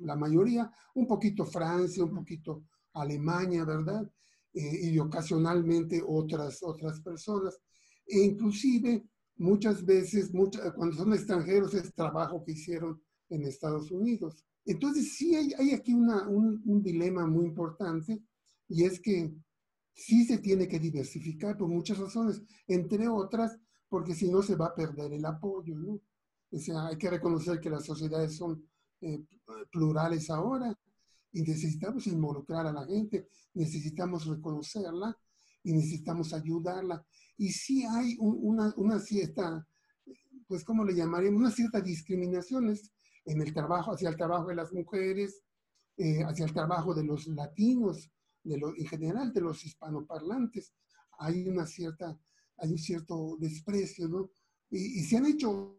[SPEAKER 3] la mayoría, un poquito Francia, un poquito Alemania, ¿verdad? Eh, y ocasionalmente otras, otras personas. E inclusive muchas veces, cuando son extranjeros, es trabajo que hicieron en Estados Unidos. Entonces sí hay, aquí un, un, dilema muy importante y es que sí se tiene que diversificar por muchas razones, entre otras porque si no se va a perder el apoyo, hay que reconocer que las sociedades son eh, plurales ahora y necesitamos involucrar a la gente, necesitamos reconocerla y necesitamos ayudarla. Y sí hay una, una, cierta, pues, ¿cómo le llamaríamos? Una cierta discriminaciones en el trabajo, hacia el trabajo de las mujeres, eh, hacia el trabajo de los latinos, de lo, en general de los hispanoparlantes. Hay una cierta, hay un cierto desprecio, ¿no? Y, y se han hecho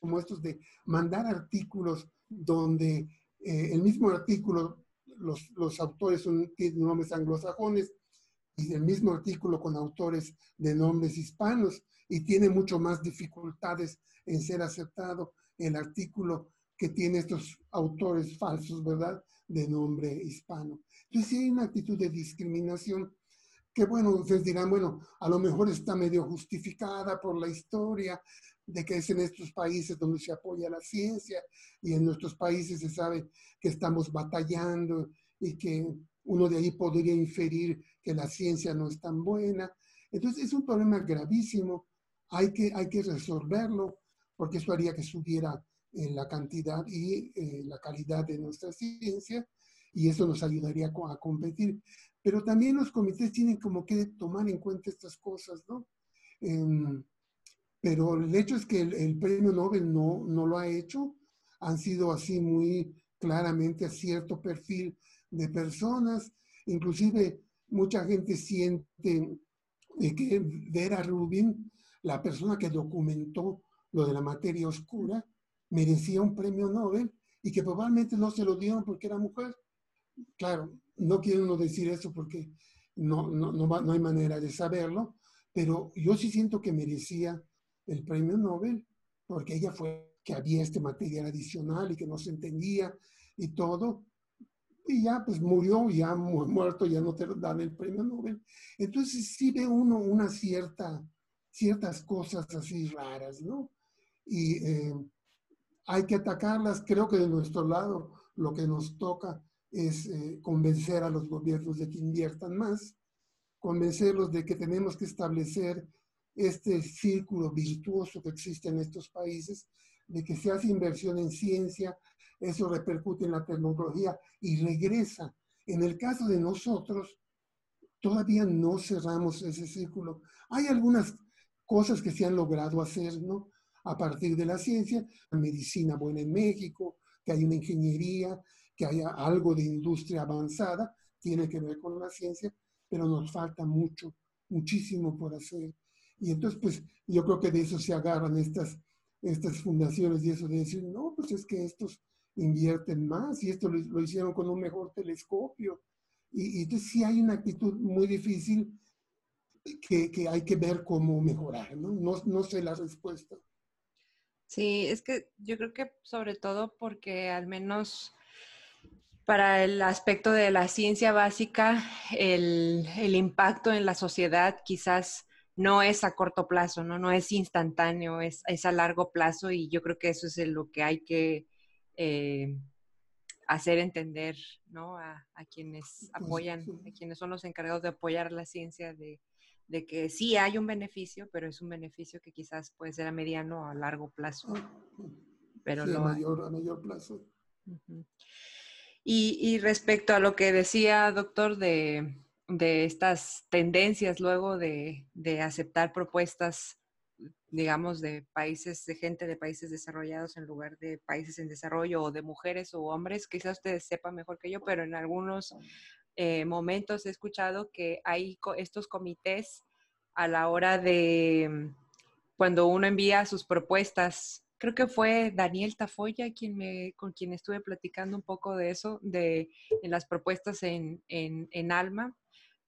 [SPEAKER 3] como estos de mandar artículos donde eh, el mismo artículo, los, los autores son, tienen nombres anglosajones y el mismo artículo con autores de nombres hispanos y tiene mucho más dificultades en ser aceptado el artículo que tiene estos autores falsos, ¿verdad? De nombre hispano. Entonces, sí hay una actitud de discriminación que, bueno, ustedes dirán, bueno, a lo mejor está medio justificada por la historia, de que es en estos países donde se apoya la ciencia y en nuestros países se sabe que estamos batallando y que uno de ahí podría inferir que la ciencia no es tan buena. Entonces es un problema gravísimo, hay que, hay que resolverlo porque eso haría que subiera eh, la cantidad y eh, la calidad de nuestra ciencia y eso nos ayudaría a, competir. Pero también los comités tienen como que tomar en cuenta estas cosas, ¿no? Eh, pero el hecho es que el, premio Nobel no, no lo ha hecho. Han sido así muy claramente a cierto perfil de personas. Inclusive mucha gente siente que Vera Rubin, la persona que documentó lo de la materia oscura, merecía un premio Nobel y que probablemente no se lo dieron porque era mujer. Claro, no quiero uno decir eso porque no, no, no, no hay manera de saberlo, pero yo sí siento que merecía el premio Nobel, porque ella fue que había este material adicional y que no se entendía y todo, y ya pues murió, ya muerto, ya no te dan el premio Nobel. Entonces sí ve uno una cierta, ciertas cosas así raras, ¿no? Y eh, hay que atacarlas. Creo que de nuestro lado lo que nos toca es eh, convencer a los gobiernos de que inviertan más, convencerlos de que tenemos que establecer este círculo virtuoso que existe en estos países, de que se hace inversión en ciencia, eso repercute en la tecnología y regresa. En el caso de nosotros, todavía no cerramos ese círculo. Hay algunas cosas que se han logrado hacer, ¿no? A partir de la ciencia, medicina buena en México, que hay una ingeniería, que haya algo de industria avanzada, tiene que ver con la ciencia, pero nos falta mucho, muchísimo por hacer. Y entonces, pues yo creo que de eso se agarran estas, estas fundaciones y eso de decir, no, pues es que estos invierten más y esto lo, hicieron con un mejor telescopio. Y, entonces sí hay una actitud muy difícil que, hay que ver cómo mejorar. ¿no? No sé la respuesta.
[SPEAKER 2] Sí, es que yo creo que sobre todo porque al menos para el aspecto de la ciencia básica, el, el impacto en la sociedad quizás no es a corto plazo, ¿no? No es instantáneo, es, es a largo plazo y yo creo que eso es lo que hay que eh, hacer entender, ¿no? A, quienes apoyan, a quienes son los encargados de apoyar la ciencia, de, que sí hay un beneficio, pero es un beneficio que quizás puede ser a mediano o a largo plazo. Pero
[SPEAKER 3] no a mayor, a mayor plazo.
[SPEAKER 2] y, y respecto a lo que decía, doctor, de de estas tendencias luego de, aceptar propuestas, digamos, de países, de gente de países desarrollados en lugar de países en desarrollo o de mujeres o hombres. Quizás ustedes sepan mejor que yo, pero en algunos eh, momentos he escuchado que hay estos comités a la hora de cuando uno envía sus propuestas. Creo que fue Daniel Tafoya quien me, con quien estuve platicando un poco de eso, de las propuestas en, en, en Alma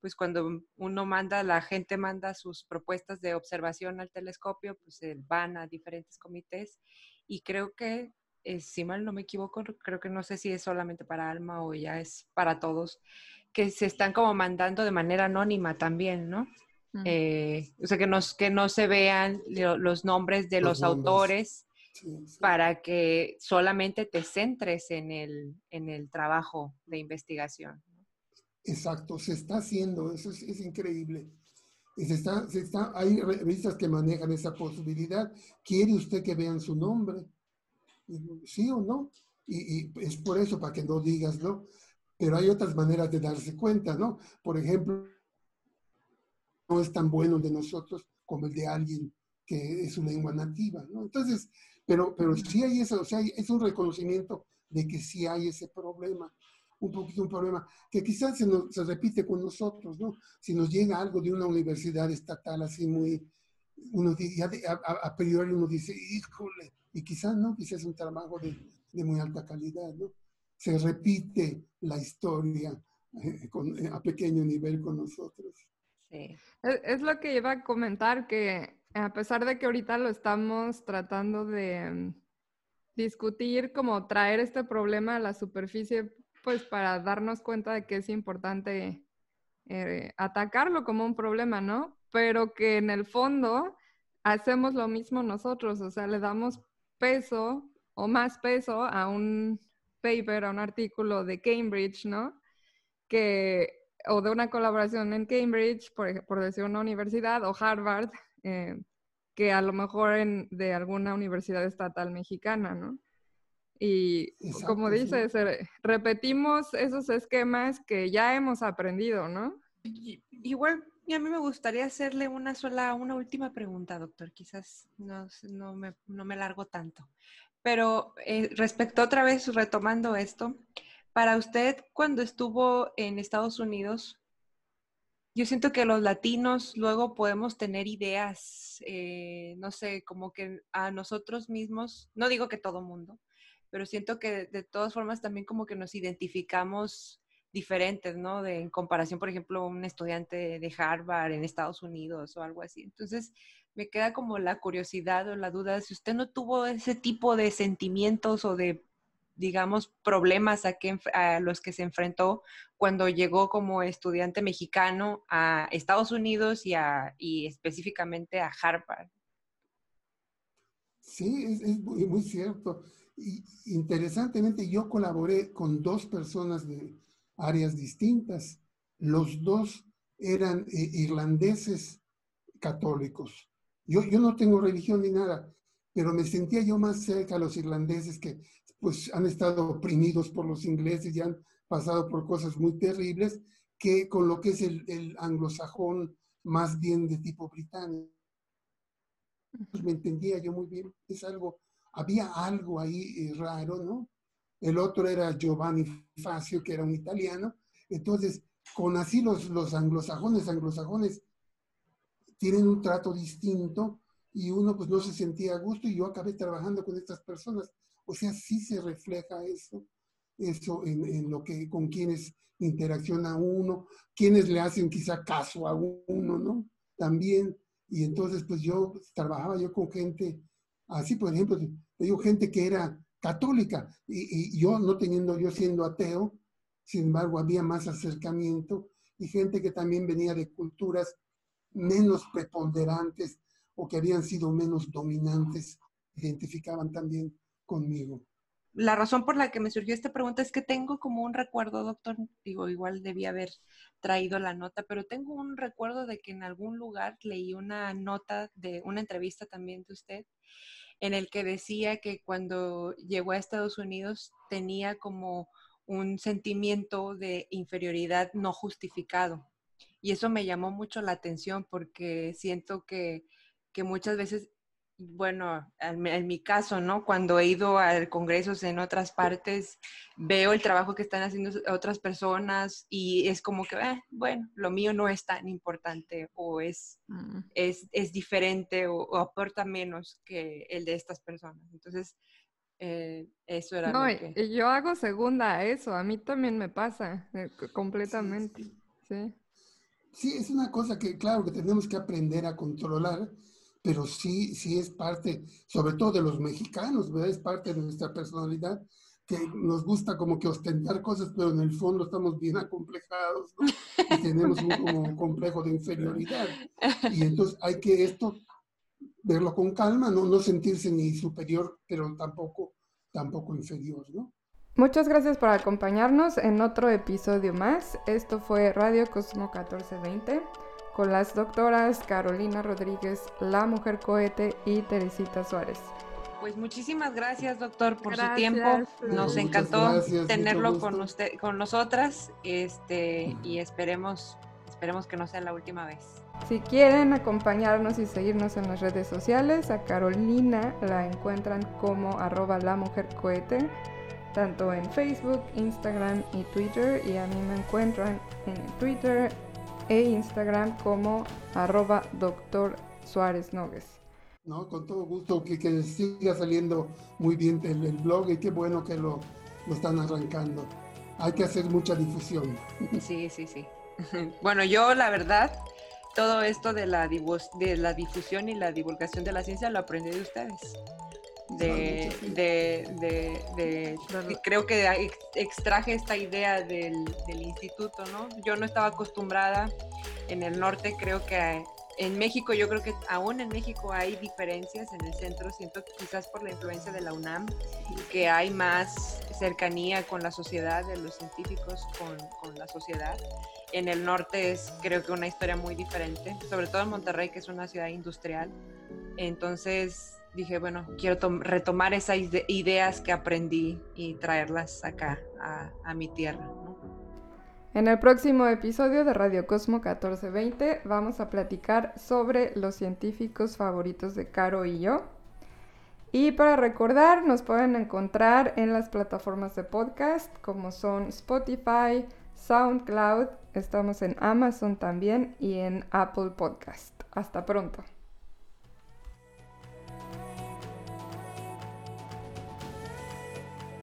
[SPEAKER 2] pues cuando uno manda, la gente manda sus propuestas de observación al telescopio, pues van a diferentes comités y creo que, eh, si mal no me equivoco, creo que no sé si es solamente para Alma o ya es para todos, que se están como mandando de manera anónima también, ¿no? eh, o sea, que, nos, que no se vean los nombres de los, autores para que solamente te centres en el, en el trabajo de investigación.
[SPEAKER 3] Exacto, se está haciendo, eso es, es increíble. Se está, se está, hay revistas que manejan esa posibilidad. ¿Quiere usted que vean su nombre? ¿Sí o no? Y, y, es por eso, para que no digas, ¿no? Pero hay otras maneras de darse cuenta, ¿no? Por ejemplo, no es tan bueno el de nosotros como el de alguien que es su lengua nativa, ¿no? Entonces, pero, pero sí hay eso, o sea, es un reconocimiento de que sí hay ese problema, un poquito un problema, que quizás se, nos, se repite con nosotros, ¿no? Si nos llega algo de una universidad estatal así muy, uno ya a, a, priori uno dice, híjole, y quizás no, quizás es un trabajo de, de muy alta calidad, ¿no? Se repite la historia eh, con, a pequeño nivel con nosotros.
[SPEAKER 1] Sí. Es, es lo que iba a comentar, que a pesar de que ahorita lo estamos tratando de mm, discutir, como traer este problema a la superficie, pues para darnos cuenta de que es importante eh, atacarlo como un problema, ¿no? Pero que en el fondo hacemos lo mismo nosotros, o sea, le damos peso o más peso a un paper, a un artículo de Cambridge, ¿no? Que, o de una colaboración en Cambridge, por, por decir una universidad, o Harvard, eh, que a lo mejor en, de alguna universidad estatal mexicana, ¿no? Y como dices, repetimos esos esquemas que ya hemos aprendido, ¿no?
[SPEAKER 2] Igual, a mí me gustaría hacerle una sola, una última pregunta, doctor. Quizás no, no, me, no me largo tanto. Pero eh, respecto otra vez, retomando esto, para usted, cuando estuvo en Estados Unidos, yo siento que los latinos luego podemos tener ideas, eh, no sé, como que a nosotros mismos, no digo que todo mundo, pero siento que de todas formas también como que nos identificamos diferentes, ¿no? De, en comparación, por ejemplo, un estudiante de Harvard en Estados Unidos o algo así. Entonces, me queda como la curiosidad o la duda, si usted no tuvo ese tipo de sentimientos o de digamos, problemas a, que, a, los que se enfrentó cuando llegó como estudiante mexicano a Estados Unidos y, a, y específicamente a Harvard.
[SPEAKER 3] Sí, es, muy, muy, cierto. Y interesantemente, yo colaboré con dos personas de áreas distintas. Los dos eran eh, irlandeses católicos. Yo, yo no tengo religión ni nada, pero me sentía yo más cerca a los irlandeses que pues han estado oprimidos por los ingleses y han pasado por cosas muy terribles, que con lo que es el, el anglosajón más bien de tipo británico. Pues me entendía yo muy bien, es algo, había algo ahí eh, raro, ¿no? El otro era Giovanni Facio, que era un italiano. Entonces, con así los, los anglosajones, anglosajones tienen un trato distinto y uno pues no se sentía a gusto y yo acabé trabajando con estas personas o sea, sí se refleja eso, eso en, lo que, con quienes interacciona uno, quienes le hacen quizá caso a uno, ¿no? También, y entonces pues yo trabajaba yo con gente, así por ejemplo, te digo gente que era católica, y, y yo no teniendo, yo siendo ateo, sin embargo había más acercamiento, y gente que también venía de culturas menos preponderantes o que habían sido menos dominantes, identificaban también conmigo.
[SPEAKER 2] La razón por la que me surgió esta pregunta es que tengo como un recuerdo, doctor, digo, igual debía haber traído la nota, pero tengo un recuerdo de que en algún lugar leí una nota de una entrevista también de usted en el que decía que cuando llegó a Estados Unidos tenía como un sentimiento de inferioridad no justificado. Y eso me llamó mucho la atención porque siento que, que muchas veces bueno, en, mi caso, ¿no? Cuando he ido a congresos en otras partes, veo el trabajo que están haciendo otras personas y es como que, eh, bueno, lo mío no es tan importante o es, mm. es, es, diferente o, aporta menos que el de estas personas. Entonces, eh, eso era
[SPEAKER 1] no,
[SPEAKER 2] lo que...
[SPEAKER 1] Yo hago segunda a eso, a mí también me pasa eh, completamente, sí.
[SPEAKER 3] Sí, es una cosa que, claro, que tenemos que aprender a controlar pero sí, sí es parte, sobre todo de los mexicanos, ¿verdad? Es parte de nuestra personalidad, que nos gusta como que ostentar cosas, pero en el fondo estamos bien acomplejados, ¿no? Y tenemos un como complejo de inferioridad. Y entonces hay que esto verlo con calma, no, no sentirse ni superior, pero tampoco, tampoco inferior, ¿no?
[SPEAKER 1] Muchas gracias por acompañarnos en otro episodio más. Esto fue Radio Cosmo 1420 con las doctoras Carolina Rodríguez, La Mujer Cohete y Teresita Suárez.
[SPEAKER 2] Pues muchísimas gracias, doctor, por su tiempo. Nos encantó tenerlo con usted, con nosotras, este, y esperemos, esperemos que no sea la última vez.
[SPEAKER 1] Si quieren acompañarnos y seguirnos en las redes sociales, a Carolina la encuentran como arroba la mujer cohete, tanto en Facebook, Instagram y Twitter, y a mí me encuentran en Twitter e Instagram como arroba doctor Suárez Nogues.
[SPEAKER 3] No, con todo gusto, que, que siga saliendo muy bien el, el, blog y qué bueno que lo, lo están arrancando. Hay que hacer mucha difusión.
[SPEAKER 2] Sí, sí, sí. Bueno, yo la verdad, todo esto de la, de la difusión y la divulgación de la ciencia lo aprendí de ustedes. De, de, de, de, creo que extraje esta idea del, del, instituto, ¿no? Yo no estaba acostumbrada en el norte, creo que en México yo creo que aún en México hay diferencias en el centro, siento quizás por la influencia de la UNAM, que hay más cercanía con la sociedad, de los científicos con, con la sociedad. En el norte es creo que una historia muy diferente, sobre todo en Monterrey, que es una ciudad industrial. Entonces dije, bueno, quiero retomar esas ideas que aprendí y traerlas acá, a, mi tierra.
[SPEAKER 1] En el próximo episodio de Radio Cosmo 1420 vamos a platicar sobre los científicos favoritos de Caro y yo. Y para recordar, nos pueden encontrar en las plataformas de podcast como son Spotify, SoundCloud, estamos en Amazon también y en Apple Podcast. Hasta pronto.